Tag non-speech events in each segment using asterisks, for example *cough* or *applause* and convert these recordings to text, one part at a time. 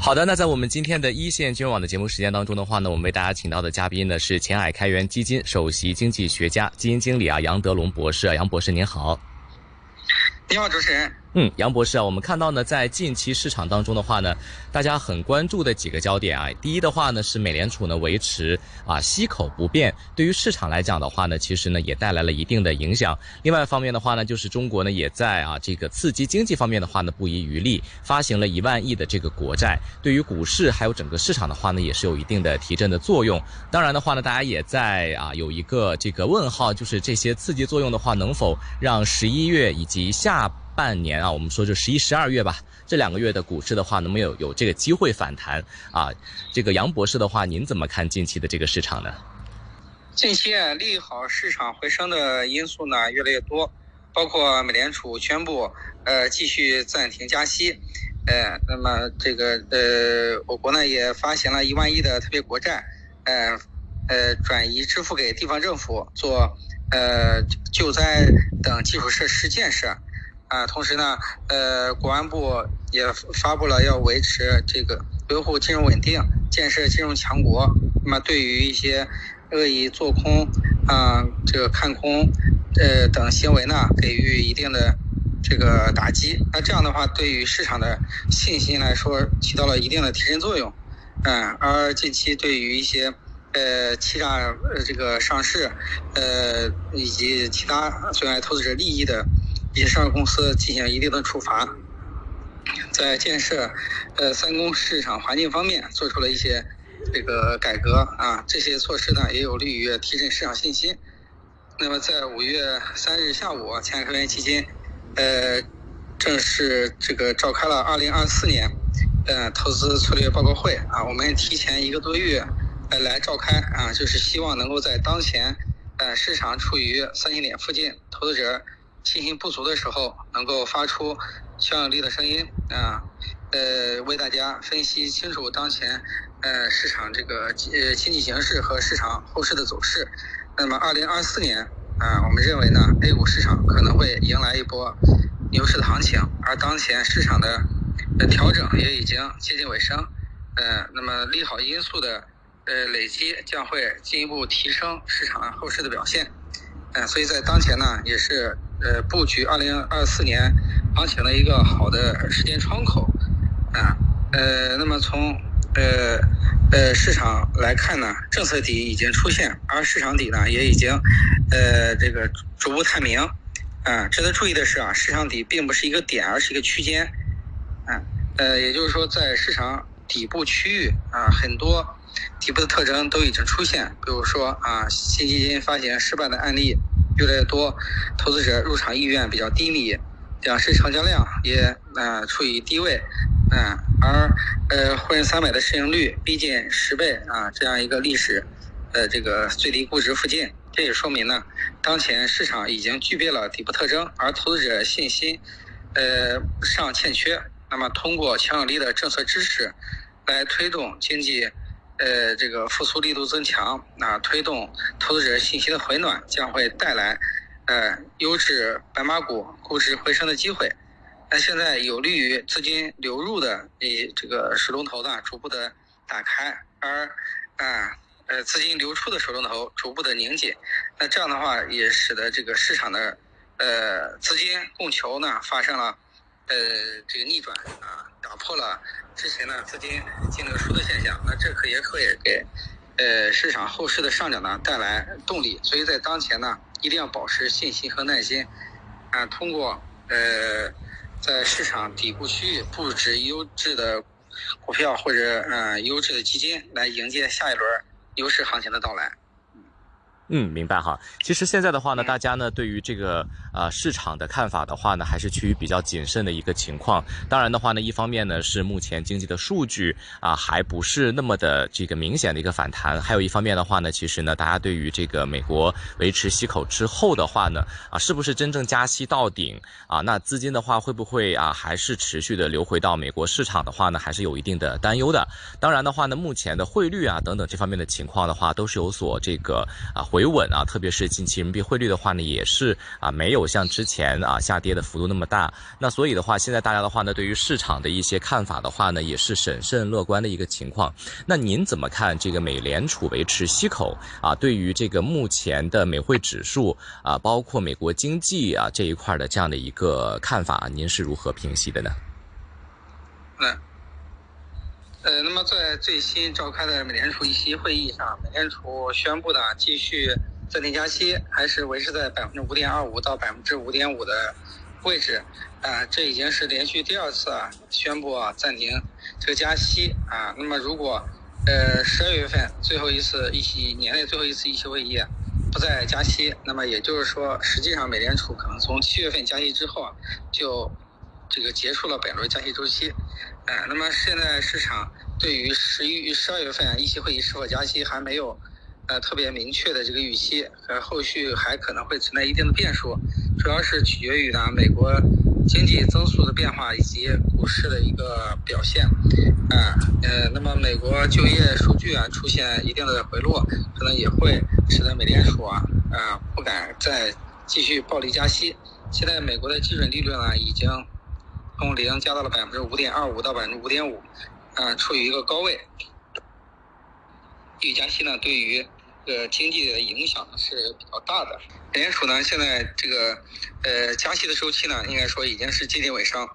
好的，那在我们今天的一线金融网的节目时间当中的话呢，我们为大家请到的嘉宾呢是前海开源基金首席经济学家、基金经理啊杨德龙博士啊，杨博士您好。你好，主持人。嗯，杨博士啊，我们看到呢，在近期市场当中的话呢，大家很关注的几个焦点啊，第一的话呢是美联储呢维持啊息口不变，对于市场来讲的话呢，其实呢也带来了一定的影响。另外一方面的话呢，就是中国呢也在啊这个刺激经济方面的话呢不遗余力，发行了一万亿的这个国债，对于股市还有整个市场的话呢，也是有一定的提振的作用。当然的话呢，大家也在啊有一个这个问号，就是这些刺激作用的话，能否让十一月以及下。半年啊，我们说就十一、十二月吧，这两个月的股市的话，能不能有有这个机会反弹啊？这个杨博士的话，您怎么看近期的这个市场呢？近期啊，利好市场回升的因素呢越来越多，包括美联储宣布呃继续暂停加息，呃，那么这个呃，我国呢也发行了一万亿的特别国债，呃呃，转移支付给地方政府做呃救灾等基础设施建设。啊，同时呢，呃，国安部也发布了要维持这个维护金融稳定、建设金融强国。那么，对于一些恶意做空、啊这个看空，呃等行为呢，给予一定的这个打击。那这样的话，对于市场的信心来说，起到了一定的提振作用。嗯，而近期对于一些呃欺诈呃这个上市，呃以及其他损害投资者利益的。一些上市公司进行一定的处罚，在建设呃三公市场环境方面做出了一些这个改革啊，这些措施呢也有利于提振市场信心。那么在五月三日下午，前海开源基金呃正式这个召开了二零二四年呃投资策略报告会啊，我们提前一个多月呃来召开啊，就是希望能够在当前呃市场处于三千点附近，投资者。信心不足的时候，能够发出强有力的声音啊，呃，为大家分析清楚当前呃市场这个呃经济形势和市场后市的走势。那么，二零二四年啊，我们认为呢，A 股市场可能会迎来一波牛市的行情，而当前市场的调整也已经接近尾声，呃，那么利好因素的呃累积将会进一步提升市场后市的表现，嗯，所以在当前呢，也是。呃，布局二零二四年行情的一个好的时间窗口，啊，呃，那么从呃呃市场来看呢，政策底已经出现，而市场底呢也已经呃这个逐步探明，啊，值得注意的是啊，市场底并不是一个点，而是一个区间，啊，呃，也就是说在市场底部区域啊，很多底部的特征都已经出现，比如说啊，新基金发行失败的案例。越来越多，投资者入场意愿比较低迷，两市成交量也呃处于低位，嗯，而呃沪深三百的市盈率逼近十倍啊，这样一个历史呃这个最低估值附近，这也说明呢，当前市场已经具备了底部特征，而投资者信心呃尚欠缺，那么通过强有力的政策支持来推动经济。呃，这个复苏力度增强，啊，推动投资者信心的回暖，将会带来呃优质白马股估值回升的机会。那现在有利于资金流入的诶这个水龙头呢，逐步的打开，而啊呃资金流出的水龙头逐步的拧紧。那这样的话，也使得这个市场的呃资金供求呢发生了呃这个逆转啊。打破了之前呢资金净流出的现象，那这可也可以给呃市场后市的上涨呢带来动力。所以在当前呢，一定要保持信心和耐心，啊，通过呃在市场底部区域布置优质的股票或者呃优质的基金，来迎接下一轮牛市行情的到来。嗯，明白哈。其实现在的话呢，大家呢对于这个呃市场的看法的话呢，还是趋于比较谨慎的一个情况。当然的话呢，一方面呢是目前经济的数据啊还不是那么的这个明显的一个反弹，还有一方面的话呢，其实呢大家对于这个美国维持息口之后的话呢，啊是不是真正加息到顶啊？那资金的话会不会啊还是持续的流回到美国市场的话呢，还是有一定的担忧的。当然的话呢，目前的汇率啊等等这方面的情况的话，都是有所这个啊回。稳啊，特别是近期人民币汇率的话呢，也是啊没有像之前啊下跌的幅度那么大。那所以的话，现在大家的话呢，对于市场的一些看法的话呢，也是审慎乐观的一个情况。那您怎么看这个美联储维持息口啊？对于这个目前的美汇指数啊，包括美国经济啊这一块的这样的一个看法，您是如何评析的呢？嗯。呃，那么在最新召开的美联储议息会议上，美联储宣布呢继续暂停加息，还是维持在百分之五点二五到百分之五点五的位置。啊，这已经是连续第二次啊宣布啊暂停这个加息啊。那么如果呃十二月份最后一次议息年内最后一次议息会议不再加息，那么也就是说，实际上美联储可能从七月份加息之后就。这个结束了本轮加息周期，哎，那么现在市场对于十一、十二月份议息会议是否加息还没有呃特别明确的这个预期，呃，后续还可能会存在一定的变数，主要是取决于呢美国经济增速的变化以及股市的一个表现，啊，呃，那么美国就业数据啊出现一定的回落，可能也会使得美联储啊啊不敢再继续暴力加息。现在美国的基准利率呢已经。从零加到了百分之五点二五到百分之五点五，啊，处于一个高位。预加息呢，对于这个经济的影响是比较大的。美联储呢，现在这个呃加息的周期呢，应该说已经是接近尾声，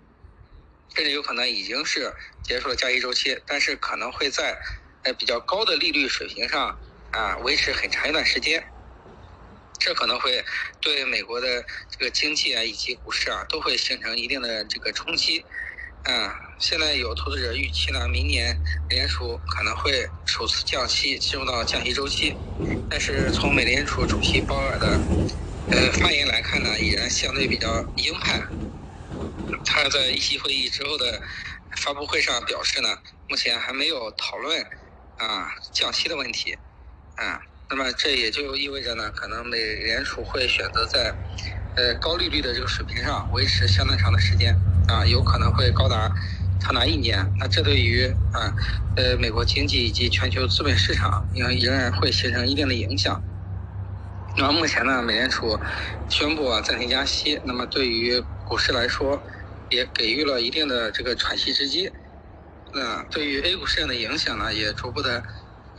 甚至有可能已经是结束了加息周期，但是可能会在呃比较高的利率水平上啊维持很长一段时间。这可能会对美国的这个经济啊以及股市啊都会形成一定的这个冲击，嗯，现在有投资者预期呢，明年美联储可能会首次降息，进入到降息周期，但是从美联储主席鲍尔的呃发言来看呢，依然相对比较鹰派，他在议息会议之后的发布会上表示呢，目前还没有讨论啊降息的问题，啊。那么这也就意味着呢，可能美联储会选择在，呃高利率的这个水平上维持相当长的时间，啊，有可能会高达长达一年。那这对于啊，呃美国经济以及全球资本市场，应仍然会形成一定的影响。那么目前呢，美联储宣布啊暂停加息，那么对于股市来说，也给予了一定的这个喘息之机。那对于 A 股市场的影响呢，也逐步的。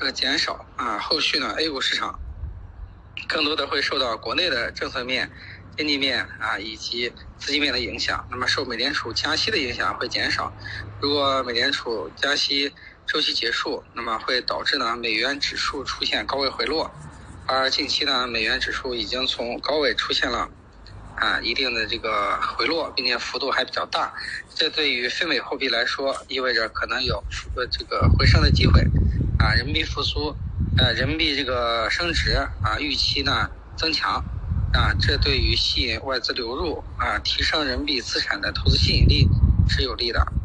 呃，减少啊，后续呢，A 股市场更多的会受到国内的政策面、经济面啊以及资金面的影响。那么受美联储加息的影响会减少。如果美联储加息周期结束，那么会导致呢美元指数出现高位回落。而近期呢，美元指数已经从高位出现了啊一定的这个回落，并且幅度还比较大。这对于非美货币来说，意味着可能有呃这个回升的机会。啊，人民币复苏，呃，人民币这个升值啊，预期呢增强，啊，这对于吸引外资流入啊，提升人民币资产的投资吸引力是有利的。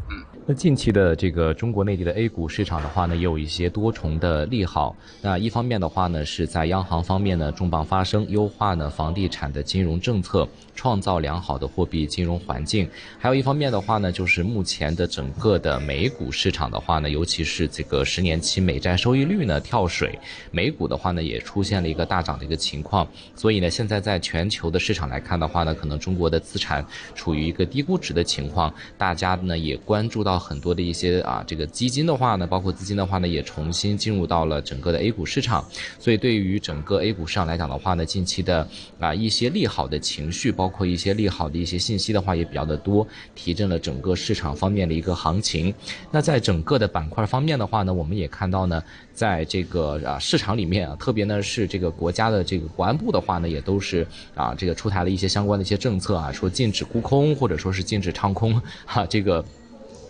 那近期的这个中国内地的 A 股市场的话呢，也有一些多重的利好。那一方面的话呢，是在央行方面呢重磅发声，优化呢房地产的金融政策，创造良好的货币金融环境。还有一方面的话呢，就是目前的整个的美股市场的话呢，尤其是这个十年期美债收益率呢跳水，美股的话呢也出现了一个大涨的一个情况。所以呢，现在在全球的市场来看的话呢，可能中国的资产处于一个低估值的情况，大家呢也关注到。很多的一些啊，这个基金的话呢，包括资金的话呢，也重新进入到了整个的 A 股市场。所以对于整个 A 股市场来讲的话呢，近期的啊一些利好的情绪，包括一些利好的一些信息的话，也比较的多，提振了整个市场方面的一个行情。那在整个的板块方面的话呢，我们也看到呢，在这个啊市场里面啊，特别呢是这个国家的这个国安部的话呢，也都是啊这个出台了一些相关的一些政策啊，说禁止沽空或者说是禁止唱空 *laughs* 哈这个。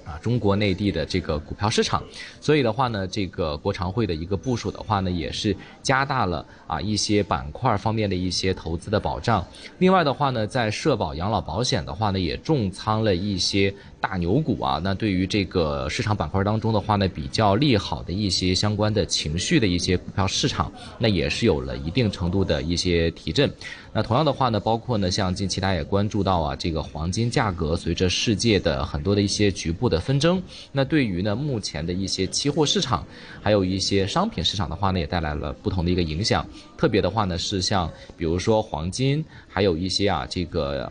啊，中国内地的这个股票市场，所以的话呢，这个国常会的一个部署的话呢，也是加大了啊一些板块方面的一些投资的保障。另外的话呢，在社保养老保险的话呢，也重仓了一些大牛股啊，那对于这个市场板块当中的话呢，比较利好的一些相关的情绪的一些股票市场，那也是有了一定程度的一些提振。那同样的话呢，包括呢，像近期大家也关注到啊，这个黄金价格随着世界的很多的一些局部的纷争，那对于呢目前的一些期货市场，还有一些商品市场的话呢，也带来了不同的一个影响。特别的话呢，是像比如说黄金，还有一些啊这个。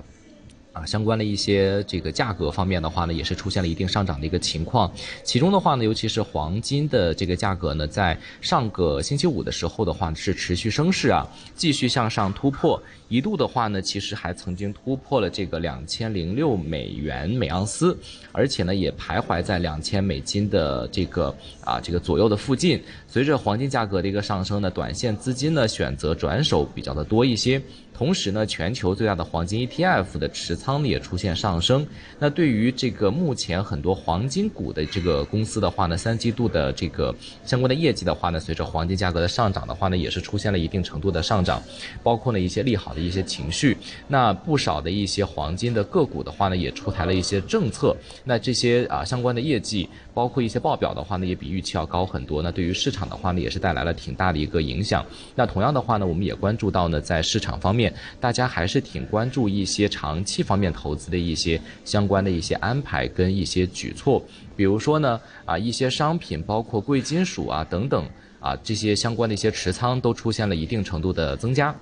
啊，相关的一些这个价格方面的话呢，也是出现了一定上涨的一个情况。其中的话呢，尤其是黄金的这个价格呢，在上个星期五的时候的话是持续升势啊，继续向上突破，一度的话呢，其实还曾经突破了这个两千零六美元每盎司，而且呢，也徘徊在两千美金的这个啊这个左右的附近。随着黄金价格的一个上升呢，短线资金呢选择转手比较的多一些。同时呢，全球最大的黄金 ETF 的持仓呢也出现上升。那对于这个目前很多黄金股的这个公司的话呢，三季度的这个相关的业绩的话呢，随着黄金价格的上涨的话呢，也是出现了一定程度的上涨，包括呢一些利好的一些情绪。那不少的一些黄金的个股的话呢，也出台了一些政策。那这些啊相关的业绩，包括一些报表的话呢，也比预期要高很多。那对于市场的话呢，也是带来了挺大的一个影响。那同样的话呢，我们也关注到呢，在市场方面。大家还是挺关注一些长期方面投资的一些相关的一些安排跟一些举措，比如说呢，啊一些商品，包括贵金属啊等等啊这些相关的一些持仓都出现了一定程度的增加。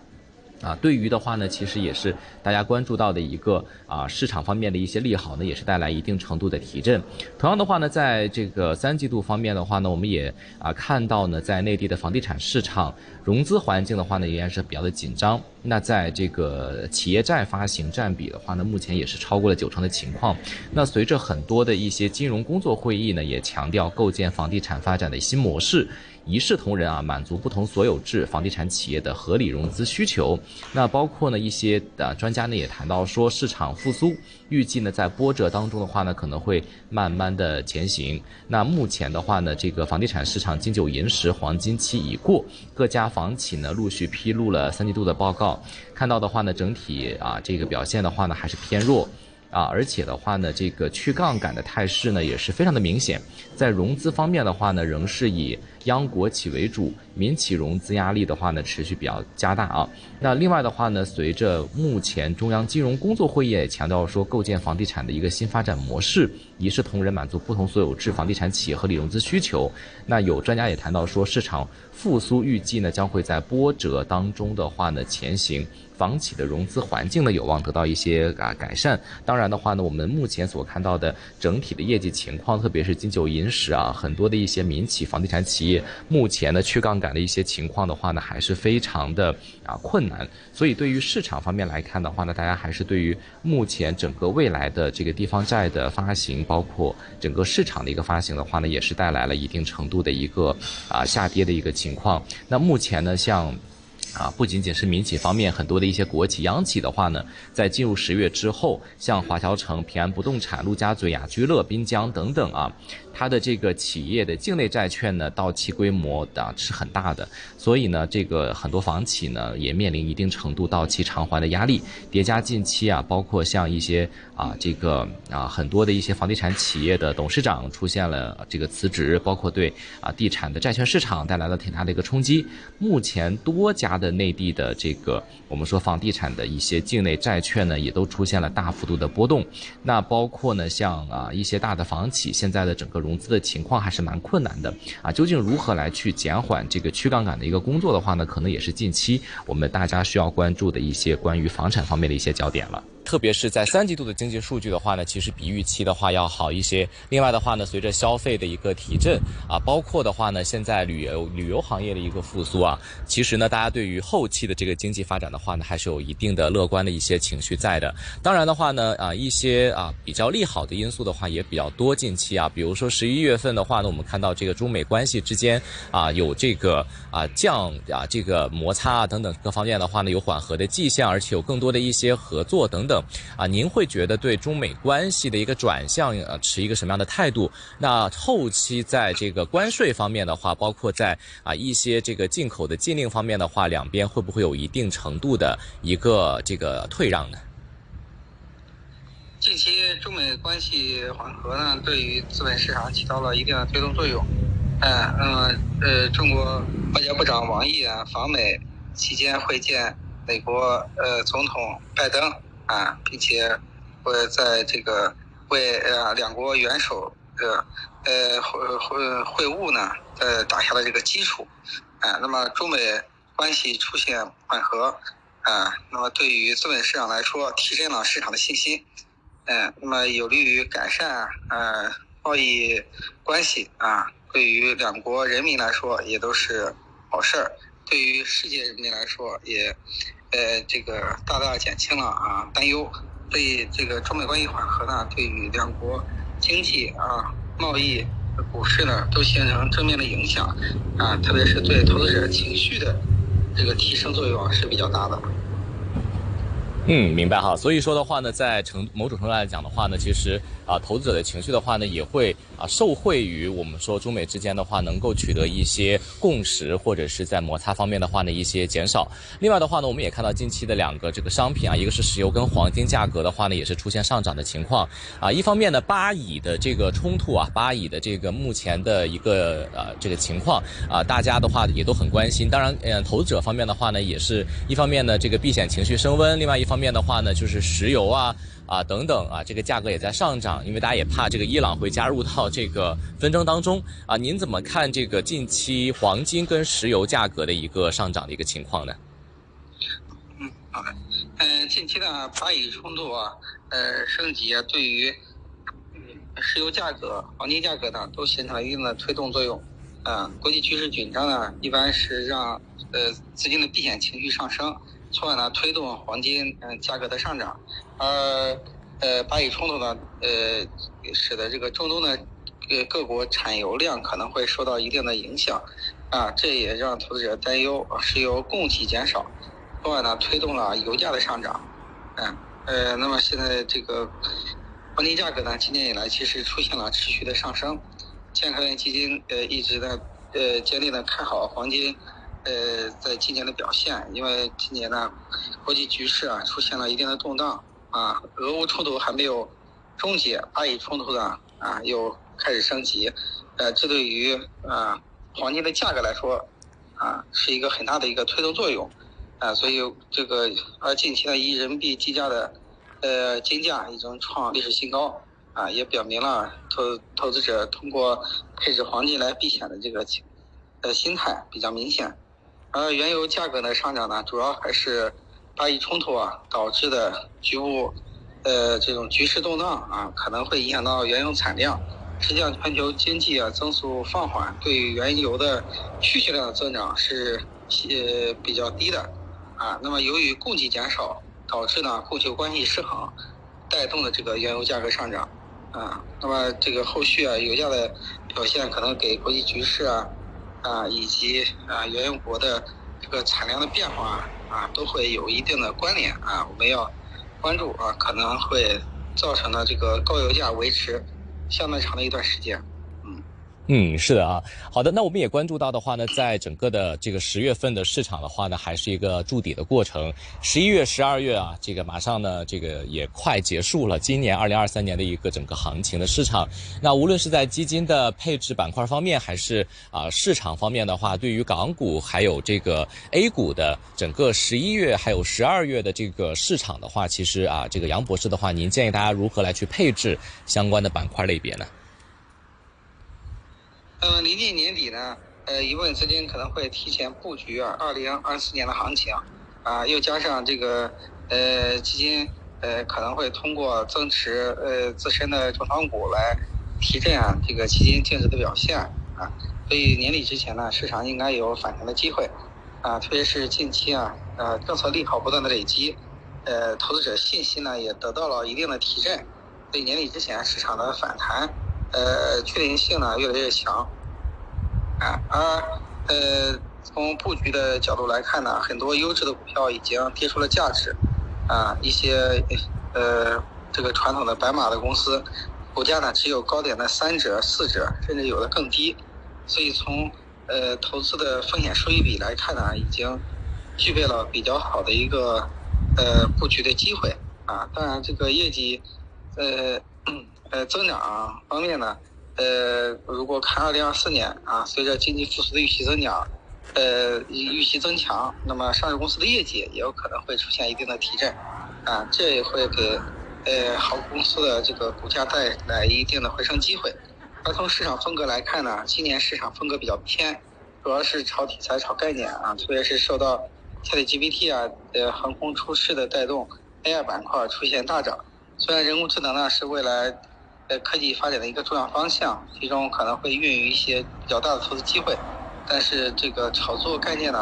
啊，对于的话呢，其实也是大家关注到的一个啊市场方面的一些利好呢，也是带来一定程度的提振。同样的话呢，在这个三季度方面的话呢，我们也啊看到呢，在内地的房地产市场融资环境的话呢，依然是比较的紧张。那在这个企业债发行占比的话呢，目前也是超过了九成的情况。那随着很多的一些金融工作会议呢，也强调构建房地产发展的新模式。一视同仁啊，满足不同所有制房地产企业的合理融资需求。那包括呢一些的专家呢也谈到说，市场复苏预计呢在波折当中的话呢可能会慢慢的前行。那目前的话呢，这个房地产市场金九银十黄金期已过，各家房企呢陆续披露了三季度的报告，看到的话呢整体啊这个表现的话呢还是偏弱。啊，而且的话呢，这个去杠杆的态势呢也是非常的明显，在融资方面的话呢，仍是以央国企为主，民企融资压力的话呢持续比较加大啊。那另外的话呢，随着目前中央金融工作会议也强调说，构建房地产的一个新发展模式，一视同仁，满足不同所有制房地产企业合理融资需求。那有专家也谈到说，市场复苏预计呢将会在波折当中的话呢前行。房企的融资环境呢，有望得到一些啊改善。当然的话呢，我们目前所看到的整体的业绩情况，特别是金九银十啊，很多的一些民企房地产企业，目前呢去杠杆的一些情况的话呢，还是非常的啊困难。所以对于市场方面来看的话呢，大家还是对于目前整个未来的这个地方债的发行，包括整个市场的一个发行的话呢，也是带来了一定程度的一个啊下跌的一个情情况。那目前呢，像。啊，不仅仅是民企方面，很多的一些国企、央企的话呢，在进入十月之后，像华侨城、平安不动产、陆家嘴、雅居乐、滨江等等啊。它的这个企业的境内债券呢，到期规模啊是很大的，所以呢，这个很多房企呢也面临一定程度到期偿还的压力。叠加近期啊，包括像一些啊这个啊很多的一些房地产企业的董事长出现了这个辞职，包括对啊地产的债券市场带来了挺大的一个冲击。目前多家的内地的这个我们说房地产的一些境内债券呢，也都出现了大幅度的波动。那包括呢像啊一些大的房企现在的整个。融资的情况还是蛮困难的啊！究竟如何来去减缓这个去杠杆的一个工作的话呢？可能也是近期我们大家需要关注的一些关于房产方面的一些焦点了。特别是在三季度的经济数据的话呢，其实比预期的话要好一些。另外的话呢，随着消费的一个提振啊，包括的话呢，现在旅游旅游行业的一个复苏啊，其实呢，大家对于后期的这个经济发展的话呢，还是有一定的乐观的一些情绪在的。当然的话呢，啊，一些啊比较利好的因素的话也比较多。近期啊，比如说十一月份的话呢，我们看到这个中美关系之间啊有这个啊降啊这个摩擦啊等等各方面的话呢有缓和的迹象，而且有更多的一些合作等等。啊，您会觉得对中美关系的一个转向，呃，持一个什么样的态度？那后期在这个关税方面的话，包括在啊一些这个进口的禁令方面的话，两边会不会有一定程度的一个这个退让呢？近期中美关系缓和呢，对于资本市场起到了一定的推动作用。嗯，那么呃，中国外交部长王毅啊访美期间会见美国呃总统拜登啊，并且会在这个为呃两国元首的呃会会会晤呢呃打下了这个基础。啊，那么中美关系出现缓和啊，那么对于资本市场来说，提升了市场的信心。嗯，那么有利于改善呃贸易关系啊，对于两国人民来说也都是好事儿，对于世界人民来说也呃这个大大减轻了啊担忧，对这个中美关系缓和呢，对于两国经济啊贸易股市呢都形成正面的影响啊，特别是对投资者情绪的这个提升作用是比较大的。嗯，明白哈。所以说的话呢，在程某种程度来讲的话呢，其实啊，投资者的情绪的话呢，也会啊受惠于我们说中美之间的话能够取得一些共识，或者是在摩擦方面的话呢一些减少。另外的话呢，我们也看到近期的两个这个商品啊，一个是石油跟黄金价格的话呢，也是出现上涨的情况啊。一方面呢，巴以的这个冲突啊，巴以的这个目前的一个呃这个情况啊，大家的话也都很关心。当然，嗯，投资者方面的话呢，也是一方面呢，这个避险情绪升温，另外一方。面的话呢，就是石油啊啊等等啊，这个价格也在上涨，因为大家也怕这个伊朗会加入到这个纷争当中啊。您怎么看这个近期黄金跟石油价格的一个上涨的一个情况呢？嗯，好的。嗯，近期的巴以冲突啊，呃，升级啊，对于石油价格、黄金价格呢，都形成了一定的推动作用。啊，国际局势紧张呢，一般是让呃资金的避险情绪上升。从而呢推动黄金嗯价格的上涨，而呃巴以冲突呢呃使得这个中东的各各国产油量可能会受到一定的影响，啊这也让投资者担忧石油供给减少，从而呢推动了油价的上涨，嗯呃那么现在这个黄金价格呢今年以来其实出现了持续的上升，健康基金呃一直在呃坚定的看好黄金。呃，在今年的表现，因为今年呢，国际局势啊出现了一定的动荡啊，俄乌冲突还没有终结，巴以冲突呢啊又开始升级，呃，这对于啊黄金的价格来说啊是一个很大的一个推动作用啊，所以这个而近期呢，以人民币计价的呃金价已经创历史新高啊，也表明了投投资者通过配置黄金来避险的这个呃心态比较明显。而原油价格的上涨呢，主要还是巴以冲突啊导致的局部，呃，这种局势动荡啊，可能会影响到原油产量。实际上，全球经济啊增速放缓，对原油的需求量的增长是呃比较低的啊。那么，由于供给减少，导致呢供求关系失衡，带动了这个原油价格上涨啊。那么，这个后续啊油价的表现可能给国际局势啊。啊，以及啊，原油国的这个产量的变化啊，都会有一定的关联啊，我们要关注啊，可能会造成的这个高油价维持相当长的一段时间。嗯，是的啊，好的，那我们也关注到的话呢，在整个的这个十月份的市场的话呢，还是一个筑底的过程。十一月、十二月啊，这个马上呢，这个也快结束了。今年二零二三年的一个整个行情的市场，那无论是在基金的配置板块方面，还是啊市场方面的话，对于港股还有这个 A 股的整个十一月还有十二月的这个市场的话，其实啊，这个杨博士的话，您建议大家如何来去配置相关的板块类别呢？嗯，临近年底呢，呃，一部分资金可能会提前布局啊，二零二四年的行情，啊，又加上这个呃基金呃可能会通过增持呃自身的重仓股来提振啊这个基金净值的表现啊，所以年底之前呢，市场应该有反弹的机会，啊，特别是近期啊，呃政策利好不断的累积，呃投资者信心呢也得到了一定的提振，所以年底之前市场的反弹。呃，确定性呢越来越强，啊，而呃，从布局的角度来看呢，很多优质的股票已经跌出了价值，啊，一些呃，这个传统的白马的公司，股价呢只有高点的三折、四折，甚至有的更低，所以从呃投资的风险收益比来看呢，已经具备了比较好的一个呃布局的机会，啊，当然这个业绩。呃呃增长方面呢，呃，如果看二零二四年啊，随着经济复苏的预期增长，呃预期增强，那么上市公司的业绩也有可能会出现一定的提振，啊，这也会给呃好公司的这个股价带来一定的回升机会。而从市场风格来看呢，今年市场风格比较偏，主要是炒题材、炒概念啊，特别是受到 ChatGPT 啊呃横空出世的带动，AI 板块出现大涨。虽然人工智能呢是未来在科技发展的一个重要方向，其中可能会孕育一些比较大的投资机会，但是这个炒作概念呢，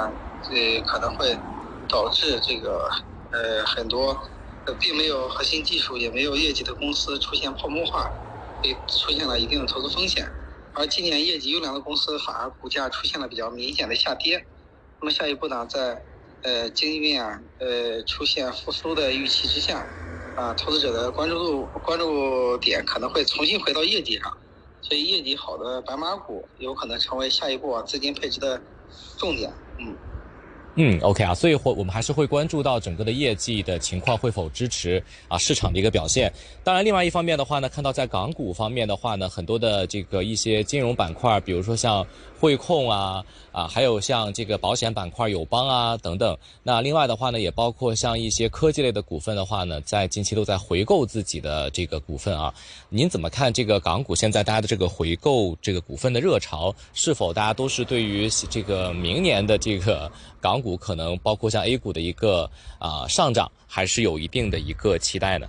呃可能会导致这个呃很多呃并没有核心技术也没有业绩的公司出现泡沫化，会出现了一定的投资风险。而今年业绩优良的公司反而股价出现了比较明显的下跌。那么下一步呢，在呃经济面呃出现复苏的预期之下。啊，投资者的关注度、关注点可能会重新回到业绩上，所以业绩好的白马股有可能成为下一步资金配置的重点。嗯。嗯，OK 啊，所以会我们还是会关注到整个的业绩的情况会否支持啊市场的一个表现。当然，另外一方面的话呢，看到在港股方面的话呢，很多的这个一些金融板块，比如说像汇控啊啊，还有像这个保险板块友邦啊等等。那另外的话呢，也包括像一些科技类的股份的话呢，在近期都在回购自己的这个股份啊。您怎么看这个港股现在大家的这个回购这个股份的热潮？是否大家都是对于这个明年的这个？港股可能包括像 A 股的一个啊上涨，还是有一定的一个期待呢。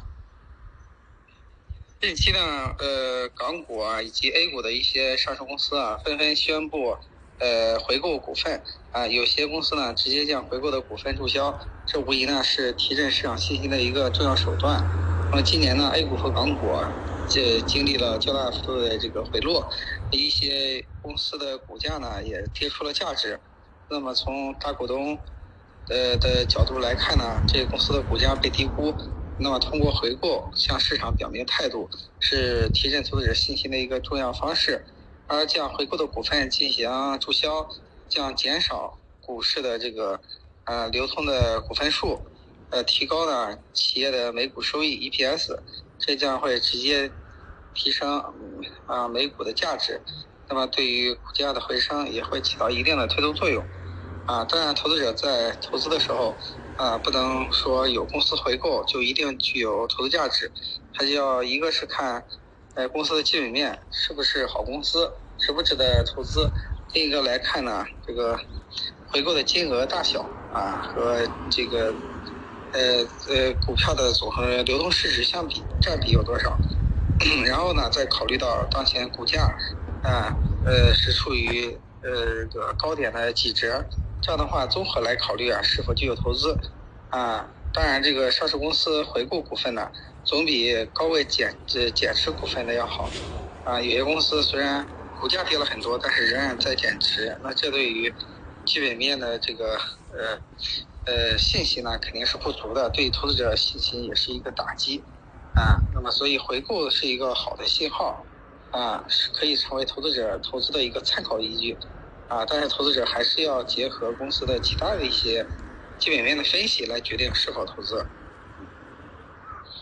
近期呢，呃，港股啊以及 A 股的一些上市公司啊，纷纷宣布呃回购股份啊，有些公司呢直接将回购的股份注销，这无疑呢是提振市场信心的一个重要手段。那么今年呢，A 股和港股这经历了较大幅度的这个回落，一些公司的股价呢也跌出了价值。那么从大股东，呃的角度来看呢，这个公司的股价被低估，那么通过回购向市场表明态度，是提振投资者信心的一个重要方式。而将回购的股份进行注销，将减少股市的这个呃流通的股份数，呃提高呢企业的每股收益 EPS，这将会直接提升啊每股的价值。那么对于股价的回升也会起到一定的推动作用，啊，当然投资者在投资的时候，啊，不能说有公司回购就一定具有投资价值，还是要一个是看，呃，公司的基本面是不是好公司，值不值得投资，另一个来看呢，这个回购的金额大小啊和这个，呃呃股票的总和流动市值相比占比有多少，*coughs* 然后呢再考虑到当前股价。啊，呃，是处于呃这个高点的几折，这样的话综合来考虑啊，是否具有投资啊？当然，这个上市公司回购股份呢，总比高位减这减持股份的要好啊。有些公司虽然股价跌了很多，但是仍然在减持，那这对于基本面的这个呃呃信息呢，肯定是不足的，对投资者信心也是一个打击啊。那么，所以回购是一个好的信号。啊，是可以成为投资者投资的一个参考依据，啊，但是投资者还是要结合公司的其他的一些基本面的分析来决定是否投资。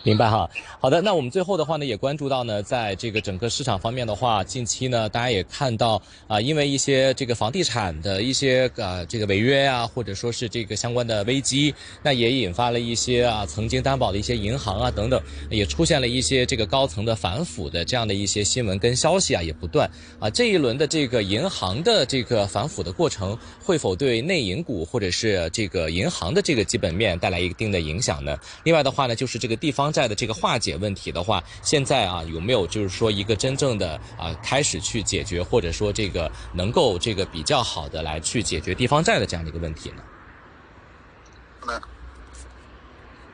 明白哈，好的，那我们最后的话呢，也关注到呢，在这个整个市场方面的话，近期呢，大家也看到啊，因为一些这个房地产的一些啊这个违约啊，或者说是这个相关的危机，那也引发了一些啊曾经担保的一些银行啊等等，也出现了一些这个高层的反腐的这样的一些新闻跟消息啊，也不断啊，这一轮的这个银行的这个反腐的过程，会否对内银股或者是这个银行的这个基本面带来一定的影响呢？另外的话呢，就是这个地方。债的这个化解问题的话，现在啊有没有就是说一个真正的啊开始去解决，或者说这个能够这个比较好的来去解决地方债的这样的一个问题呢？好的，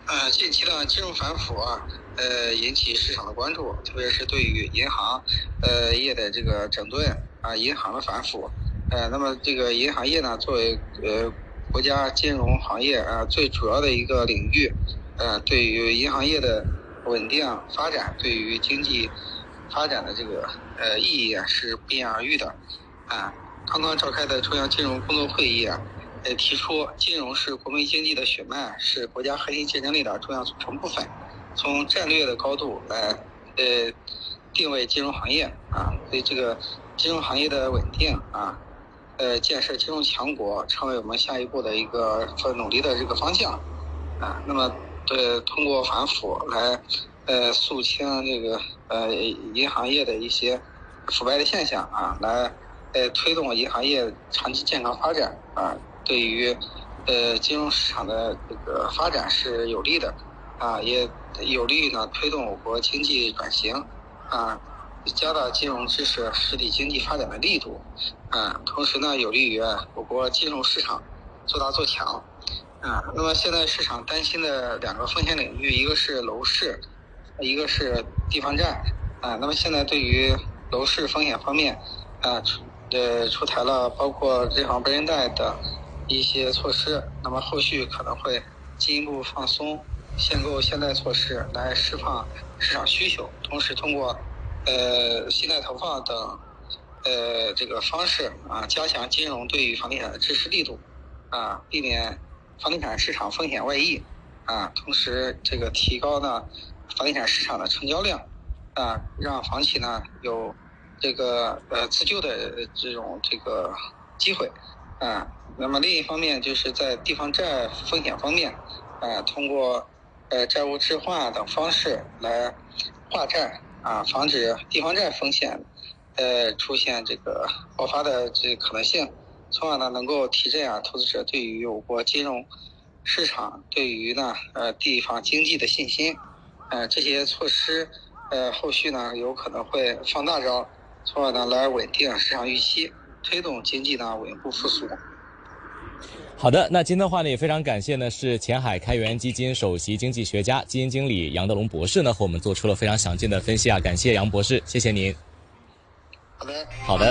呃，近期的金融反腐啊，呃，引起市场的关注，特别是对于银行呃业的这个整顿啊，银行的反腐，呃，那么这个银行业呢，作为呃国家金融行业啊最主要的一个领域。呃，对于银行业的稳定发展，对于经济发展的这个呃意义啊，是不言而喻的。啊，刚刚召开的中央金融工作会议啊，呃，提出金融是国民经济的血脉，是国家核心竞争力的重要组成部分。从战略的高度来呃定位金融行业啊，对这个金融行业的稳定啊，呃建设金融强国成为我们下一步的一个努力的这个方向啊。那么呃通过反腐来呃肃清这个呃银行业的一些腐败的现象啊，来呃推动银行业长期健康发展啊，对于呃金融市场的这个发展是有利的。啊，也有利于呢推动我国经济转型，啊，加大金融支持实体经济发展的力度，啊，同时呢有利于我国金融市场做大做强，啊，那么现在市场担心的两个风险领域，一个是楼市，一个是地方债，啊，那么现在对于楼市风险方面，啊，出呃出台了包括认房不认贷的一些措施，那么后续可能会进一步放松。限购限贷措施来释放市场需求，同时通过呃信贷投放等呃这个方式啊，加强金融对于房地产的支持力度啊，避免房地产市场风险外溢啊，同时这个提高呢房地产市场的成交量啊，让房企呢有这个呃自救的这种这个机会啊。那么另一方面就是在地方债风险方面啊，通过呃，债务置换等方式来化债啊，防止地方债风险呃出现这个爆发的这可能性，从而呢能够提振啊投资者对于我国金融市场对于呢呃地方经济的信心，呃这些措施呃后续呢有可能会放大招，从而呢来稳定市场预期，推动经济呢稳步复苏。好的，那今天的话呢，也非常感谢呢，是前海开源基金首席经济学家、基金经理杨德龙博士呢，和我们做出了非常详尽的分析啊，感谢杨博士，谢谢您。好的，好的。